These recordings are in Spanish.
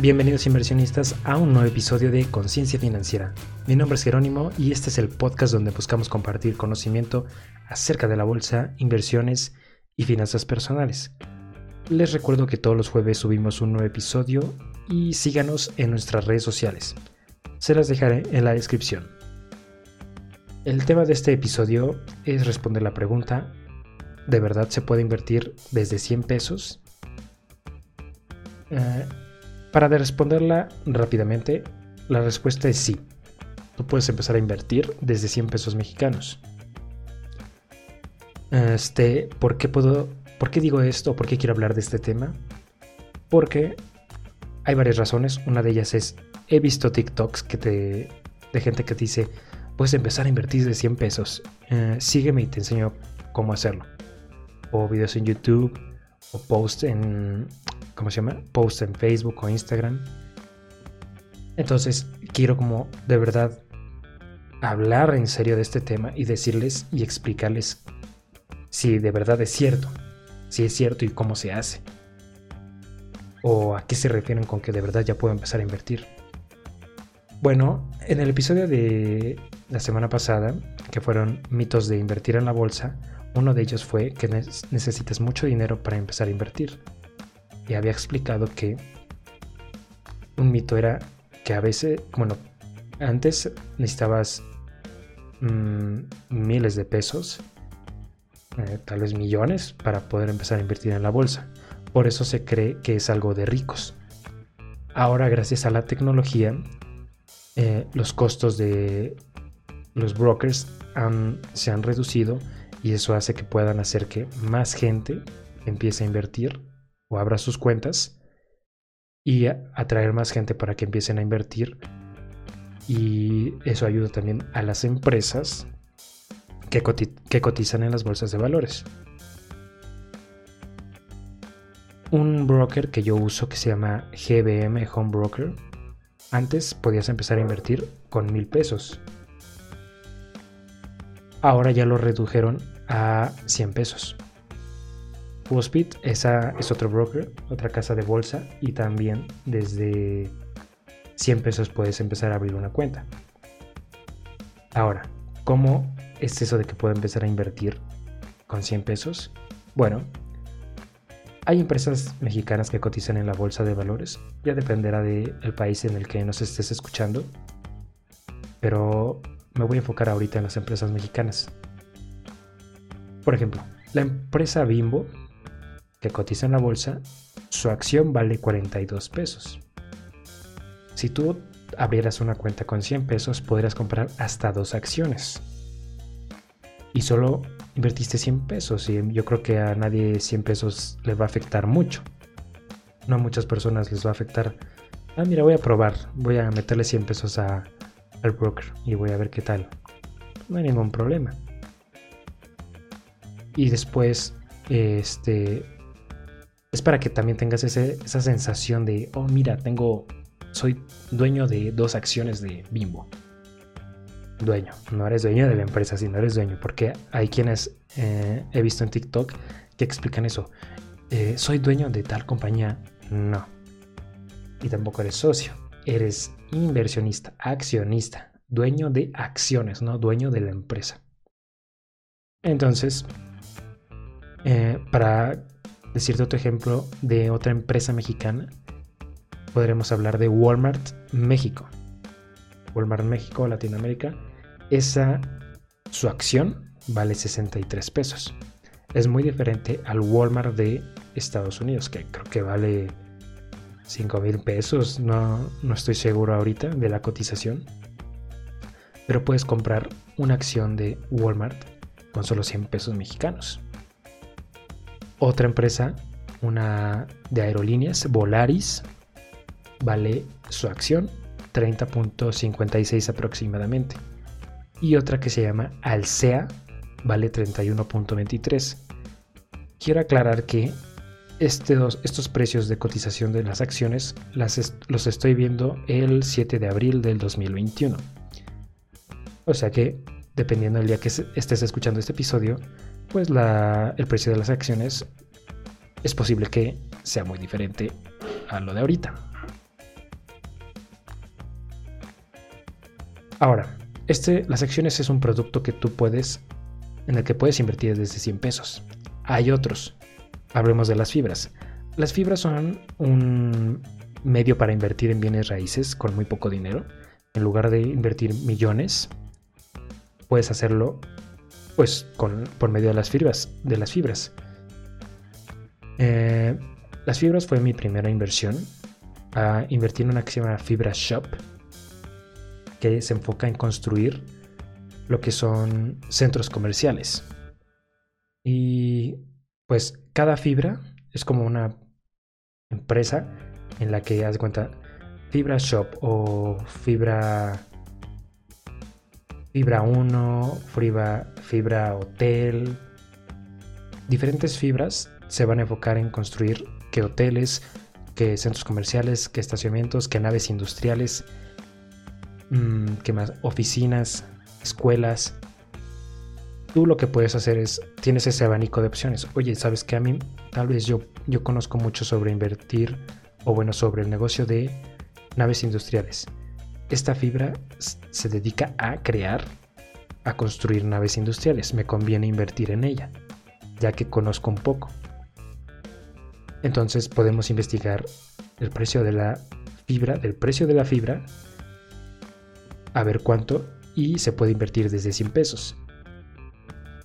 Bienvenidos inversionistas a un nuevo episodio de Conciencia Financiera. Mi nombre es Jerónimo y este es el podcast donde buscamos compartir conocimiento acerca de la bolsa, inversiones y finanzas personales. Les recuerdo que todos los jueves subimos un nuevo episodio y síganos en nuestras redes sociales. Se las dejaré en la descripción. El tema de este episodio es responder la pregunta, ¿de verdad se puede invertir desde 100 pesos? Eh, para responderla rápidamente, la respuesta es sí. Tú puedes empezar a invertir desde 100 pesos mexicanos. Este, ¿por qué puedo, por qué digo esto? ¿Por qué quiero hablar de este tema? Porque hay varias razones. Una de ellas es, he visto TikToks que te, de gente que dice, puedes empezar a invertir de 100 pesos. Eh, sígueme y te enseño cómo hacerlo. O videos en YouTube, o posts en, ¿cómo se llama? Post en Facebook o Instagram. Entonces quiero como de verdad hablar en serio de este tema y decirles y explicarles si de verdad es cierto, si es cierto y cómo se hace. O a qué se refieren con que de verdad ya puedo empezar a invertir. Bueno, en el episodio de la semana pasada, que fueron mitos de invertir en la bolsa, uno de ellos fue que necesitas mucho dinero para empezar a invertir y había explicado que un mito era que a veces, bueno, antes necesitabas mm, miles de pesos, eh, tal vez millones, para poder empezar a invertir en la bolsa. Por eso se cree que es algo de ricos. Ahora, gracias a la tecnología, eh, los costos de los brokers se han reducido y eso hace que puedan hacer que más gente empiece a invertir o abra sus cuentas y atraer más gente para que empiecen a invertir. Y eso ayuda también a las empresas que, cotizan en las bolsas de valores. Un broker que yo uso que se llama GBM Home Broker. Antes podías empezar a invertir con mil pesos. Ahora ya lo redujeron a 100 pesos. Wospit esa es otro broker, otra casa de bolsa y también desde 100 pesos puedes empezar a abrir una cuenta. Ahora, ¿cómo es eso de que puedo empezar a invertir con 100 pesos? Bueno, hay empresas mexicanas que cotizan en la bolsa de valores, ya dependerá del país en el que nos estés escuchando, pero me voy a enfocar ahorita en las empresas mexicanas. Por ejemplo, la empresa Bimbo que cotiza en la bolsa, su acción vale 42 pesos. Si tú abrieras una cuenta con 100 pesos, podrías comprar hasta dos acciones. Y solo invertiste 100 pesos y yo creo que a nadie 100 pesos le va a afectar mucho. No a muchas personas les va a afectar. Ah, mira, voy a probar. Voy a meterle 100 pesos al broker y voy a ver qué tal. No hay ningún problema. Y después, este, es para que también tengas esa sensación de, oh, mira, tengo, soy dueño de dos acciones de Bimbo. Dueño, no eres dueño de la empresa, sino eres dueño, porque hay quienes eh, he visto en TikTok que explican eso. Eh, soy dueño de tal compañía. No. Y tampoco eres socio. Eres inversionista, accionista, dueño de acciones, no dueño de la empresa. Entonces, eh, para decirte otro ejemplo de otra empresa mexicana, podremos hablar de Walmart México. Walmart México, Latinoamérica, esa, su acción vale 63 pesos. Es muy diferente al Walmart de Estados Unidos, que creo que vale 5 mil pesos, no, no estoy seguro ahorita de la cotización. Pero puedes comprar una acción de Walmart con solo 100 pesos mexicanos. Otra empresa, una de aerolíneas, Volaris, vale su acción 30.56 aproximadamente. Y otra que se llama Alsea, vale 31.23. Quiero aclarar que estos precios de cotización de las acciones los estoy viendo el 7 de abril del 2021. O sea que, dependiendo del día que estés escuchando este episodio, pues la, el precio de las acciones es posible que sea muy diferente a lo de ahorita. Ahora, este, las acciones es un producto que tú puedes, en el que puedes invertir desde 100 pesos. Hay otros. Hablemos de las fibras. Las fibras son un medio para invertir en bienes raíces con muy poco dinero. En lugar de invertir millones, puedes hacerlo pues con, por medio de las fibras. De las fibras. Eh, las fibras fue mi primera inversión. A invertir en una que se llama Fibra Shop, que se enfoca en construir lo que son centros comerciales. Y pues cada fibra es como una empresa en la que haz cuenta Fibra Shop o Fibra Fibra 1, Fibra, Fibra Hotel. Diferentes fibras se van a enfocar en construir que hoteles, que centros comerciales, que estacionamientos, que naves industriales, mm, que más oficinas, escuelas. Tú lo que puedes hacer es, tienes ese abanico de opciones. Oye, ¿sabes que A mí tal vez yo, yo conozco mucho sobre invertir o bueno, sobre el negocio de naves industriales. Esta fibra se dedica a crear, a construir naves industriales. Me conviene invertir en ella, ya que conozco un poco. Entonces podemos investigar el precio de la fibra, del precio de la fibra, a ver cuánto y se puede invertir desde 100 pesos.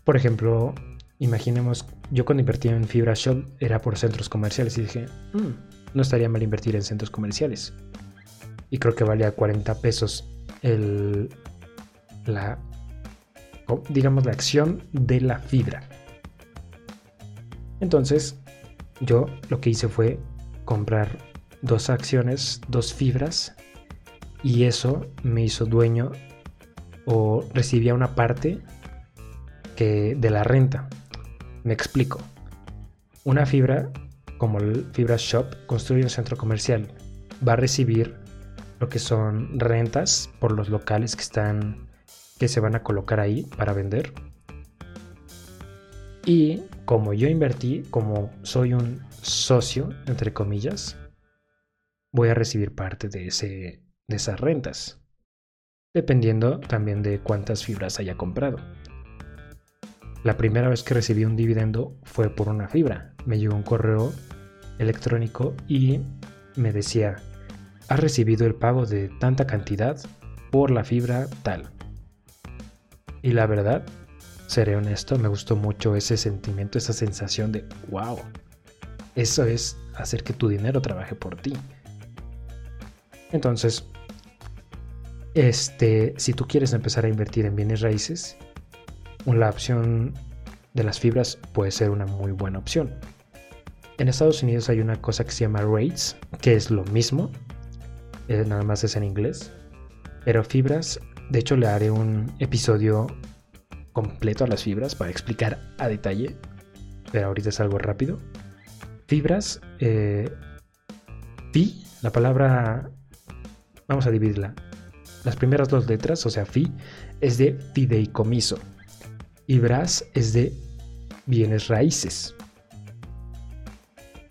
Por ejemplo, imaginemos, yo cuando invertí en Fibra Shop era por centros comerciales y dije, mm, no estaría mal invertir en centros comerciales. Y creo que valía 40 pesos el, la, digamos, la acción de la fibra. Entonces, yo lo que hice fue comprar dos acciones, dos fibras, y eso me hizo dueño o recibía una parte que de la renta. Me explico. Una fibra, como el Fibra Shop, construye un centro comercial. Va a recibir lo que son rentas por los locales que están que se van a colocar ahí para vender. Y como yo invertí, como soy un socio, entre comillas, voy a recibir parte de, ese, de esas rentas, dependiendo también de cuántas fibras haya comprado. La primera vez que recibí un dividendo fue por una fibra. Me llegó un correo electrónico y me decía, has recibido el pago de tanta cantidad por la fibra tal. Y la verdad, seré honesto, me gustó mucho ese sentimiento, esa sensación de, wow, eso es hacer que tu dinero trabaje por ti. Entonces, este, si tú quieres empezar a invertir en bienes raíces, la opción de las fibras puede ser una muy buena opción. En Estados Unidos hay una cosa que se llama rates, que es lo mismo, eh, nada más es en inglés, pero fibras, de hecho le haré un episodio completo a las fibras para explicar a detalle, pero ahorita es algo rápido. Fibras, eh, fi, la palabra, vamos a dividirla. Las primeras dos letras, o sea, fi, es de fideicomiso y bras es de bienes raíces.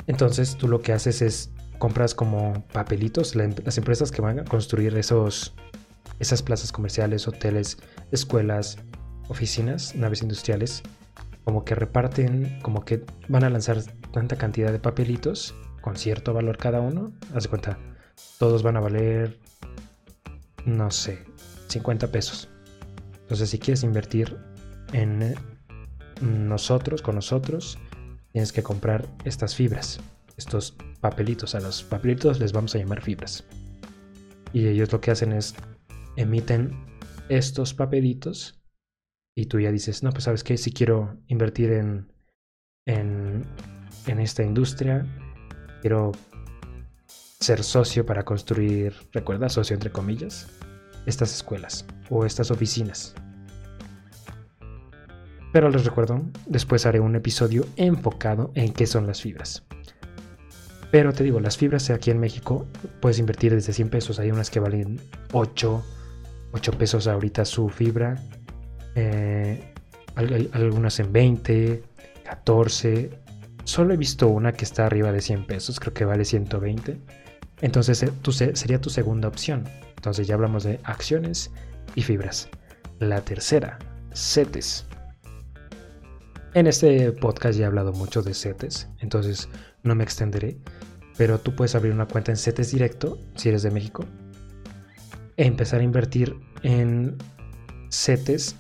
Entonces tú lo que haces es compras como papelitos, em, las empresas que van a construir esos, esas plazas comerciales, hoteles, escuelas, oficinas, naves industriales, como que reparten, como que van a lanzar tanta cantidad de papelitos con cierto valor cada uno. Haz de cuenta, todos van a valer, no sé, 50 pesos. Entonces, si quieres invertir en nosotros, con nosotros, tienes que comprar estas fibras, estos papelitos. A los papelitos les vamos a llamar fibras. Y ellos lo que hacen es emiten estos papelitos y tú ya dices, no, pues sabes que si quiero invertir en, en, en esta industria, quiero ser socio para construir, recuerda, socio entre comillas, estas escuelas o estas oficinas. Pero les recuerdo, después haré un episodio enfocado en qué son las fibras. Pero te digo, las fibras aquí en México puedes invertir desde 100 pesos. Hay unas que valen 8, 8 pesos ahorita su fibra. Eh, algunas en 20, 14. Solo he visto una que está arriba de 100 pesos, creo que vale 120. Entonces eh, sería tu segunda opción. Entonces ya hablamos de acciones y fibras. La tercera, CETES. En este podcast ya he hablado mucho de CETES, entonces no me extenderé, pero tú puedes abrir una cuenta en CETES directo, si eres de México, e empezar a invertir en CETES,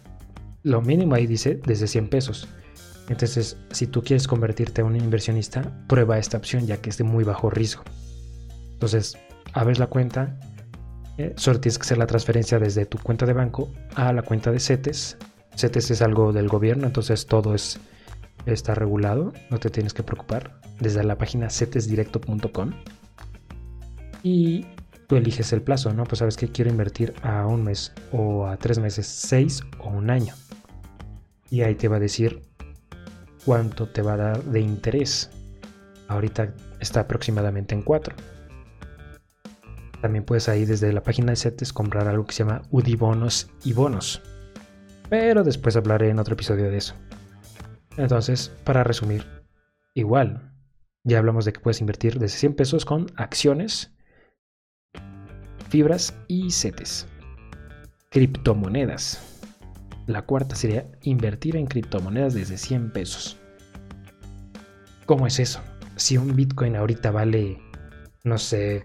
lo mínimo ahí dice desde 100 pesos. Entonces, si tú quieres convertirte a un inversionista, prueba esta opción ya que es de muy bajo riesgo. Entonces, abres la cuenta, eh, solo tienes que hacer la transferencia desde tu cuenta de banco a la cuenta de CETES. CETES es algo del gobierno, entonces todo es, está regulado, no te tienes que preocupar. Desde la página cetesdirecto.com. Y tú eliges el plazo, ¿no? Pues sabes que quiero invertir a un mes o a tres meses, seis o un año. Y ahí te va a decir cuánto te va a dar de interés. Ahorita está aproximadamente en 4. También puedes ahí desde la página de CETES comprar algo que se llama UDI bonos y bonos. Pero después hablaré en otro episodio de eso. Entonces, para resumir, igual, ya hablamos de que puedes invertir desde 100 pesos con acciones, fibras y CETES. Criptomonedas. La cuarta sería invertir en criptomonedas desde 100 pesos. ¿Cómo es eso? Si un Bitcoin ahorita vale, no sé,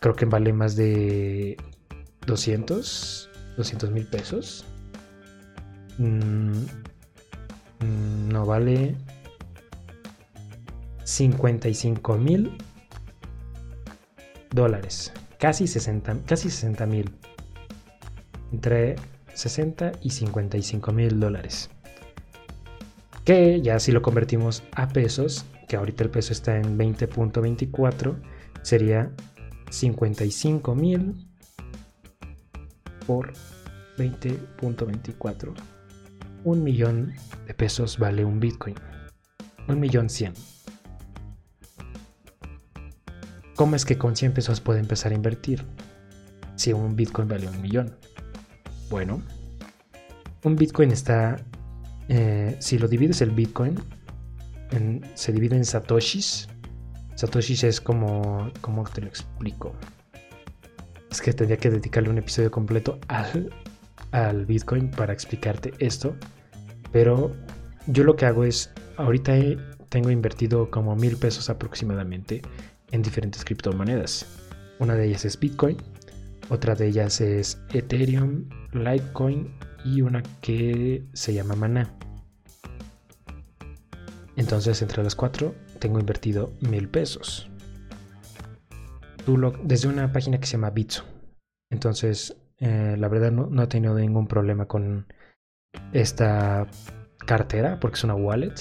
creo que vale más de 200, 200 mil pesos. Mm, mm, no vale 55 mil dólares. Casi 60 casi 60 mil. Entre 60 y 55 mil dólares. Que ya si lo convertimos a pesos, que ahorita el peso está en 20.24, sería 55 mil por 20.24. Un millón de pesos vale un Bitcoin. Un millón cien. ¿Cómo es que con 100 pesos puede empezar a invertir? Si un Bitcoin vale un millón. Bueno, un Bitcoin está, eh, si lo divides el Bitcoin, se divide en satoshis. Satoshis es como, ¿cómo te lo explico? Es que tendría que dedicarle un episodio completo al, al Bitcoin para explicarte esto. Pero yo lo que hago es, ahorita tengo invertido como mil pesos aproximadamente en diferentes criptomonedas. Una de ellas es Bitcoin, otra de ellas es Ethereum, Litecoin y una que se llama Mana. Entonces, entre las cuatro, tengo invertido mil pesos. desde una página que se llama Bitso. Entonces, eh, la verdad no, he tenido ningún problema con esta cartera porque es una wallet.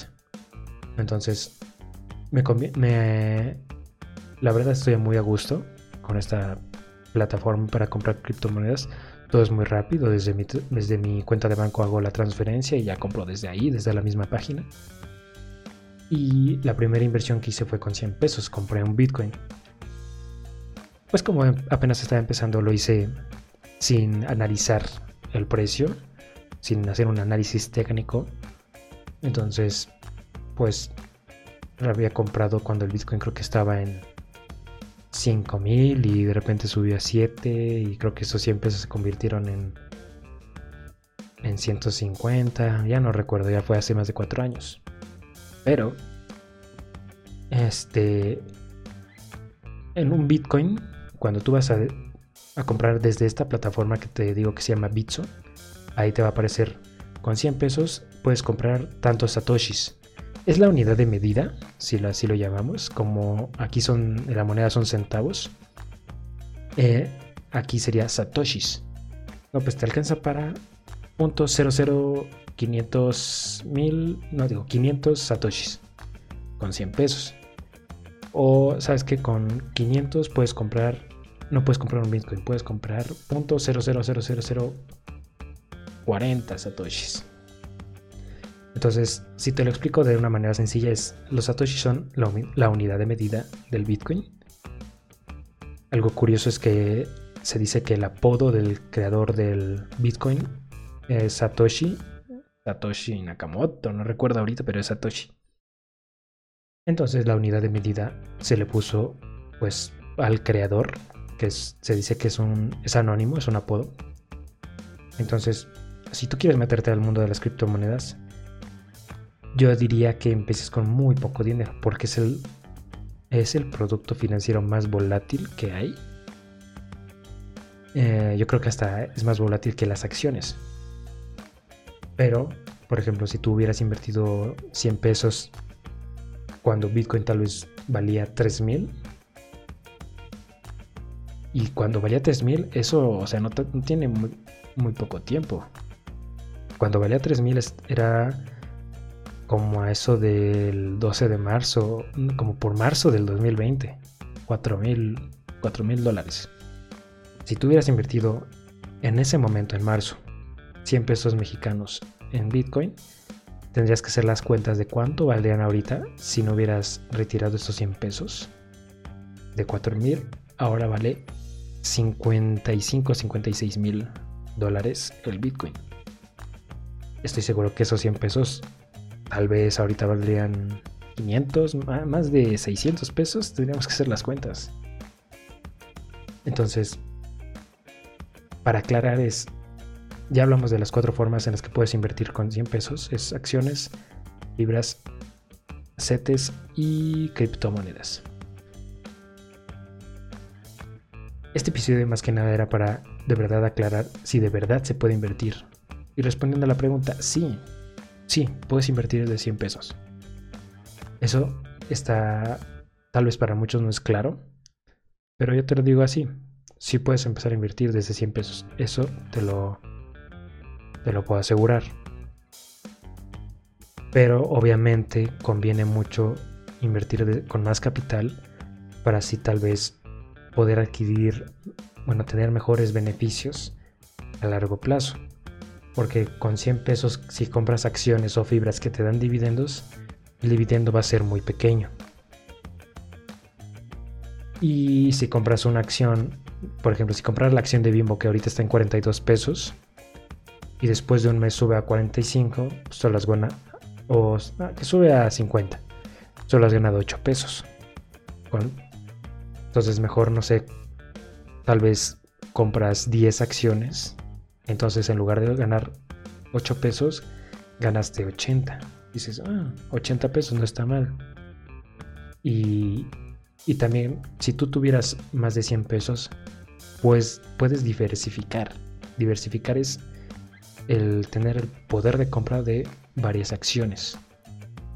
Entonces, me, me, la verdad estoy muy a gusto con esta plataforma para comprar criptomonedas. Todo es muy rápido, desde mi, desde mi cuenta de banco hago la transferencia y ya compro desde ahí, desde la misma página. Y la primera inversión que hice fue con 100 pesos, compré un Bitcoin. Pues como apenas estaba empezando lo hice sin analizar el precio, sin hacer un análisis técnico. Entonces, pues lo había comprado cuando el Bitcoin creo que estaba en 5000 y de repente subió a 7 y creo que esos 100 pesos se convirtieron en en 150, ya no recuerdo, ya fue hace más de 4 años. Pero este en un Bitcoin, cuando tú vas a, comprar desde esta plataforma que te digo que se llama Bitso, ahí te va a aparecer con 100 pesos puedes comprar tantos satoshis es la unidad de medida, si lo, así lo llamamos, como aquí son, la moneda son centavos. Eh, aquí sería satoshis. No, pues te alcanza para .00500 mil, no digo 500 satoshis con 100 pesos. O sabes que con 500 puedes comprar, no puedes comprar un Bitcoin, puedes comprar .00040 satoshis. Entonces, si te lo explico de una manera sencilla, es los Satoshi son la, unidad de medida del Bitcoin. Algo curioso es que se dice que el apodo del creador del Bitcoin es Satoshi. Satoshi Nakamoto, no recuerdo ahorita, pero es Satoshi. Entonces la unidad de medida se le puso pues al creador, que se dice que es, un, es anónimo, es un apodo. Entonces, si tú quieres meterte al mundo de las criptomonedas, yo diría que empieces con muy poco dinero, porque es el, es el producto financiero más volátil que hay. Eh, yo creo que hasta es más volátil que las acciones. Pero, por ejemplo, si tú hubieras invertido 100 pesos cuando Bitcoin tal vez valía 3000, y cuando valía 3000, eso, o sea, no, tiene muy, muy, poco tiempo. Cuando valía 3000 era como a eso del 12 de marzo, como por marzo del 2020, 4000 mil dólares. Si tú hubieras invertido en ese momento, en marzo, 100 pesos mexicanos en Bitcoin, tendrías que hacer las cuentas de cuánto valdrían ahorita si no hubieras retirado esos 100 pesos. De 4000, ahora vale 55, 56 mil dólares el Bitcoin. Estoy seguro que esos 100 pesos tal vez ahorita valdrían 500, más de 600 pesos. Tendríamos que hacer las cuentas. Entonces, para aclarar es, ya hablamos de las cuatro formas en las que puedes invertir con 100 pesos. Es acciones, libras, CETES y criptomonedas. Este episodio más que nada era para de verdad aclarar si de verdad se puede invertir. Y respondiendo a la pregunta, sí, sí, puedes invertir desde 100 pesos. Eso está, tal vez para muchos no es claro, pero yo te lo digo así, sí puedes empezar a invertir desde 100 pesos. Eso te lo, te lo puedo asegurar. Pero obviamente conviene mucho invertir con más capital para así tal vez poder adquirir, bueno, tener mejores beneficios a largo plazo. Porque con 100 pesos, si compras acciones o fibras que te dan dividendos, el dividendo va a ser muy pequeño. Y si compras una acción, por ejemplo, si compras la acción de Bimbo que ahorita está en 42 pesos y después de un mes sube a 45, pues solo has ganado, o que sube a 50, solo has ganado 8 pesos. Entonces mejor, no sé, tal vez compras 10 acciones. Entonces en lugar de ganar 8 pesos, ganaste 80. Dices, ah, 80 pesos no está mal. Y, también, si tú tuvieras más de 100 pesos, pues puedes diversificar. Diversificar es el tener el poder de compra de varias acciones.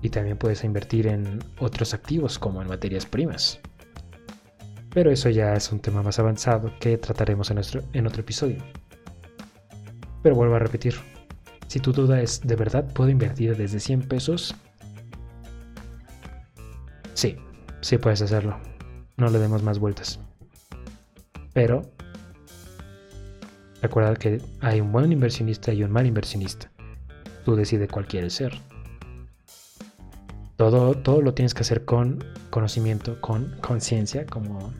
Y también puedes invertir en otros activos como en materias primas. Pero eso ya es un tema más avanzado que trataremos en, nuestro, en otro episodio. Pero vuelvo a repetir, si tu duda es, ¿de verdad puedo invertir desde 100 pesos? Sí, sí puedes hacerlo. No le demos más vueltas. Pero recuerda que hay un buen inversionista y un mal inversionista. Tú decides cuál quieres ser. Todo, todo lo tienes que hacer con conocimiento, con conciencia, como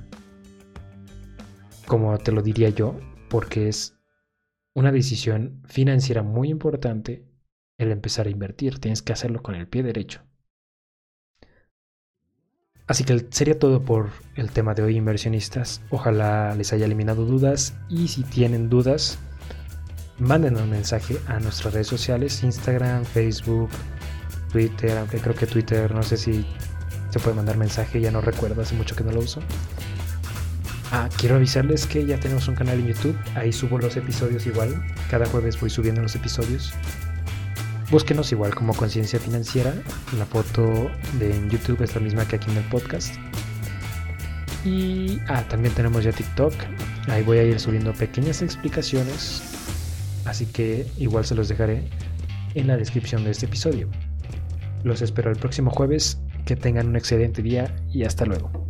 como te lo diría yo, porque es una decisión financiera muy importante el empezar a invertir. Tienes que hacerlo con el pie derecho. Así que sería todo por el tema de hoy, inversionistas. Ojalá les haya eliminado dudas y si tienen dudas, manden un mensaje a nuestras redes sociales, Instagram, Facebook, Twitter, aunque creo que Twitter no sé si se puede mandar mensaje, ya no recuerdo, hace mucho que no lo uso. Ah, quiero avisarles que ya tenemos un canal en YouTube. Ahí subo los episodios igual. Cada jueves voy subiendo los episodios. Búsquenos igual como Conciencia Financiera. La foto de YouTube es la misma que aquí en el podcast. Y ah, también tenemos ya TikTok. Ahí voy a ir subiendo pequeñas explicaciones. Así que igual se los dejaré en la descripción de este episodio. Los espero el próximo jueves. Que tengan un excelente día y hasta luego.